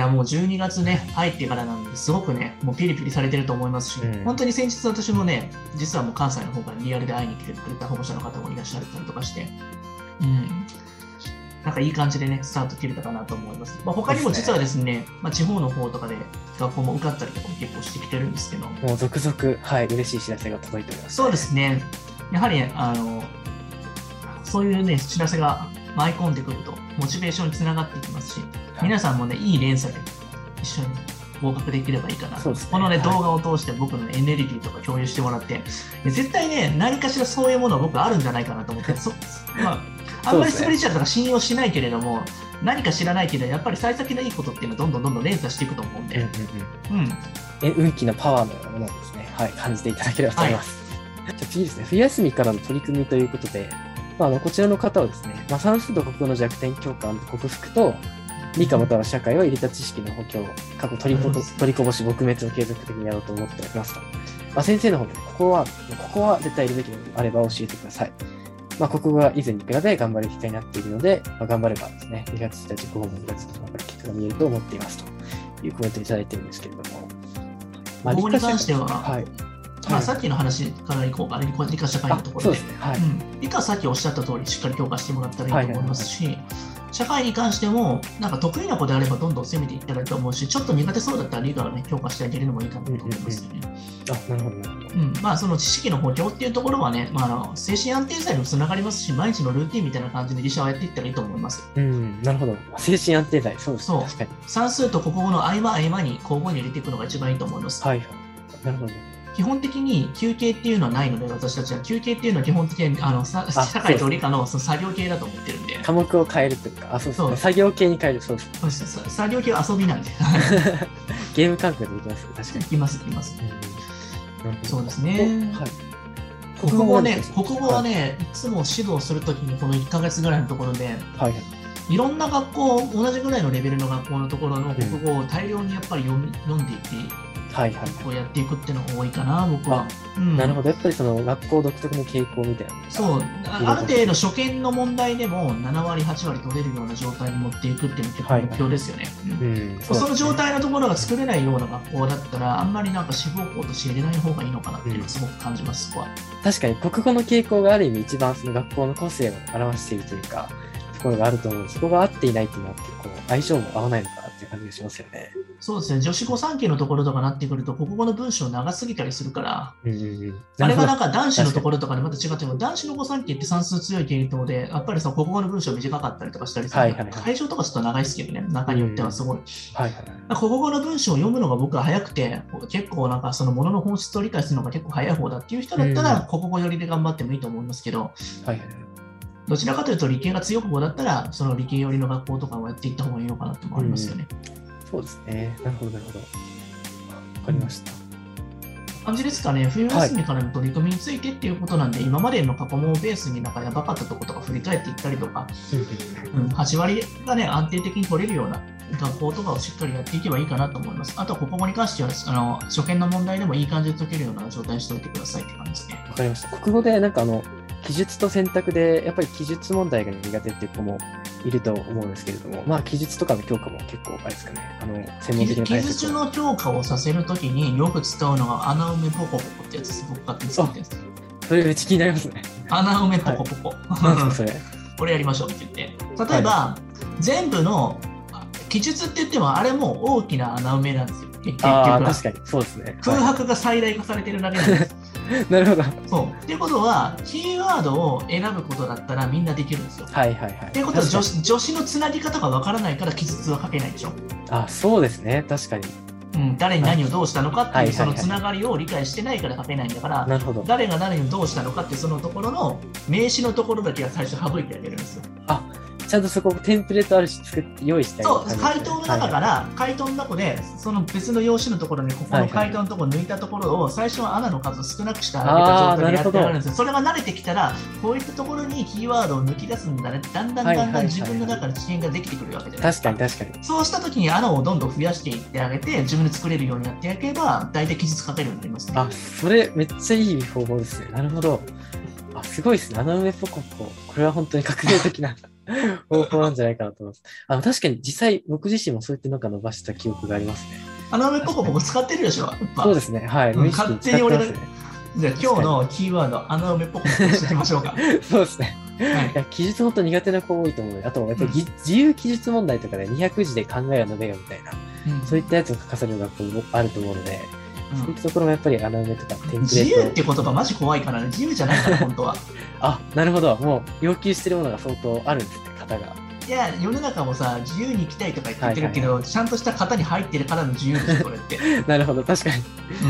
やもう12月ね、入ってからなんで、すごくね、もうピリピリされてると思いますし、うん本当に先日私もね、実はもう関西の方からリアルで会いに来てくれた保護者の方もいらっしゃったりとかして、うん。なんかいい感じでね、スタート切れたかなと思います。まあ、他にも実はですね、まあ、地方の方とかで学校も受かったりとかも結構してきてるんですけど、もう続々、はい、嬉しい知らせが届いております。そうですね。やはり、あの、そういうね、知らせが舞い込んでくると、モチベーションにつながっていきますし、皆さんもね、いい連鎖で一緒に合格できればいいかな。ね。このね、はい動画を通して僕のエネルギーとか共有してもらって、絶対ね、何かしらそういうものは僕あるんじゃないかなと思って、そまあ、あんまりスピリチュアルとか信用しないけれども、何か知らないけど、やっぱり幸先のいいことっていうのはどんどんどんどん連鎖していくと思うんで、うんうんうん。うん。え運気のパワーのようなものをですね、はい、感じていただければと思います。じゃあ次ですね、冬休みからの取り組みということで、まあ、あのこちらの方はですね、まあ、算数と国語の弱点強化克服と、理科または社会を入れた知識の補強、過去取りこ取りこぼし撲滅を継続的にやろうと思っておりますと。まあ、先生の方で、ここは、ここは絶対いるべきであれば教えてください。まあ、国語は以前に比べ頑張る機会になっているので、まあ、頑張ればですね、2月1日、午後も2月1日、頑張る結果が見えると思っていますというコメントをいただいてるんですけれども。まあここに関しては、はい。まあ、さっきの話からいこうか、理科社会のところであそうですね。はい。理科さっきおっしゃった通り、しっかり強化してもらったらいいと思いますし、社会に関しても、なんか得意な子であればどんどん攻めていったらいいと思うし、ちょっと苦手そうだったら理科をね、強化してあげるのもいいかなと思いますよね。あ、なるほど、なるほど。うん、まあ、その知識の補強っていうところはね、まあ、あの精神安定剤にもつながりますし、毎日のルーティンみたいな感じで理社はやっていったらいいと思います。うん、なるほど。精神安定剤、そうですね。そう。算数と国語の合間合間に交互に入れていくのが一番いいと思います。はいはい。なるほど。基本的に休憩っていうのはないので、私たちは休憩っていうのは基本的にあのさあ社会と理科のその作業系だと思ってるんで、科目を変えるというか、あ、そうそうね。作業系に変える、そうです。そう作業系は遊びなんで、ゲーム感覚でできますね。確かにい。きます、いきます。そうですねはい。国語はね国語はね、いつも指導するときにこの1ヶ月ぐらいのところで、はいはい。いろんな学校、同じぐらいのレベルの学校のところの国語を大量にやっぱり読み読んでいって、はいはい。こうやっていくっていうのが多いかな、僕は。うんなるほど。やっぱりその学校独特の傾向みたいな。そう、あある程度初見の問題でも7割、8割取れるような状態に持っていくっていうのが目標ですよね。うんうん。その状態の。のところが作れないような学校だったら、あんまりなんか志望校として入れない方がいいのかなっていうのをすごく感じます、そこは。確かに国語の傾向がある意味一番その学校の個性を表しているというか、ところがあると思うそこが合っていないっていうのは結構相性も合わないのかなっていう感じがしますよね。そうですね、女子語3期のところとかなってくると、国語の文章長すぎたりするから、うんうんうん。あれがなんか、か男子のところとかでまた違っても、男子の語3期って算数強い系統で、やっぱりさ、国語の文章短かったりとかしたりする、はいはいはい会場とかちょっと長いですけどね、中によってはすごい。はいはい。国語の文章を読むのが僕は早くて、結構なんかそのものの本質を理解するのが結構早い方だっていう人だったら、うん国語寄りで頑張ってもいいと思いますけど、はいはい。どちらかというと理系が強い方だったら、その理系寄りの学校とかをやっていった方がいいのかなと思いますよね。そうですね。なるほど、なるほど。わかりました。感じですかね、冬休みからの取り組みについてっていうことなんで、今までの過去問をベースになんかやばかったところとか振り返っていったりとか、うん、8割がね、安定的に取れるような学校とかをしっかりやっていけばいいかなと思います。あとは国語に関しては、あの初見の問題でもいい感じで解けるような状態にしておいてくださいって感じですね。わかりました。国語でなんかあの、記述と選択で、やっぱり記述問題が苦手っていう子もいると思うんですけれども、まあ記述とかの強化も結構あれですかね、あの、専門的な記。述の強化をさせるときによく使うのが穴埋めポコポコってやつです。僕勝手に作ってるんです。それめっちゃ気になりますね。穴埋めポコポコ。なんですか、それ。これやりましょうって言って。例えば、全部のあ記述って言っても、あれも大きな穴埋めなんですよ。結局は確かに、そうですね。空は白が最大化されてるだけなんです。い、なるほど。そう。っていうことは、キーワードを選ぶことだったらみんなできるんですよ。はいはいはい。っていうことは確か助、助詞のつなぎ方がわからないから記述は書けないでしょ。にあ、そうですね。確かに。うん、誰に何をどうしたのかってはいいうそのつながりを理解してないから書けないんだから。誰が誰にどうしたのかってそのところの名詞のところだけは最初省いてあげるんですよ。ちゃんとそこテンプレートあるし、作って用意してあそう、回答の中から、回答の中で、その別の用紙のところに、ここの回答のところ抜いたところを、最初は穴の数を少なくしてあげた状態でやってあるんですよ。それが慣れてきたら、こういったところにキーワードを抜き出すんだね。だんだんだんだん自分の中で知見ができてくるわけじゃないです確か。かに確かに。そうしたときに穴をどんどん増やしていってあげて、自分で作れるようになっていけば、大体記述書けるようになりますね。あ、それめっちゃいい方法ですね。なるほど。あ、すごいですね。穴埋めポコポコ。これは本当に革命的な。方法なんじゃないかなと思います。あの、確かに実際僕自身もそうやってなんか伸ばした記憶がありますね。穴埋めポコポコ使ってるでしょ。そうですね。はい。うん無意識に使ってますね。じゃあ今日のキーワード、穴埋めポコポコしていきましょうか。そうですね。はいいや、記述本当苦手な子多いと思うので、あと、やっぱりぎ自由記述問題とかで200字で考えを述べよみたいな、うんそういったやつを書かされる学校もあると思うので、うんそういったところもやっぱり穴埋めとかテンプ自由っレートて言葉マジ怖いからね、自由じゃないから、本当は。あ、なるほど。もう要求してるものが相当あるんですね、型が。いや、世の中もさ、自由に生きたいとか言ってるけど、ちゃんとした型に入ってるからの自由でしょ、これって。なるほど。確かに。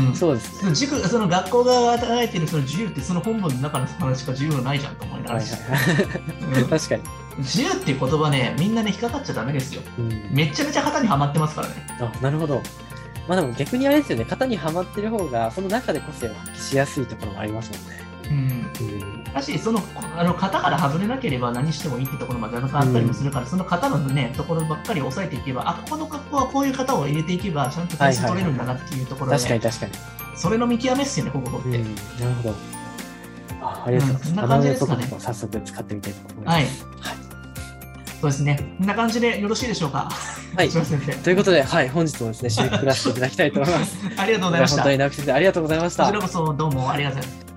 うんそうですね。その塾その学校が与えてるその自由ってその本文の中の話しか自由ないじゃんと思いながら、確かに。自由っていう言葉ね、みんなね、引っかかっちゃダメですよ。うん。めっちゃめちゃ型にはまってますからね。あ、なるほど。まあでも逆にあれですよね。型にはまってる方が、その中で個性を発揮しやすいところもありますもんね。うん。うん。だし、そのあの型から外れなければ何してもいいってところまであったりもするから、その型のね、ところばっかり押さえていけば、あ、ここの学校はこういう型を入れていけば、ちゃんと点数取れるんだなっていうところで、確かに確かに。それの見極めっすよね、ここって。うん。なるほど。あありがとうございます。うんそんな感じですかね早速使ってみたいと思いはい。ます。そうですね。こんな感じでよろしいでしょうか？はいということで、はい、本日もですね、締めくくらせていただきたいと思います。生。ありがとうございました。本当に直木先生、ありがとうございましたこちら。こそどうもありがとうございます。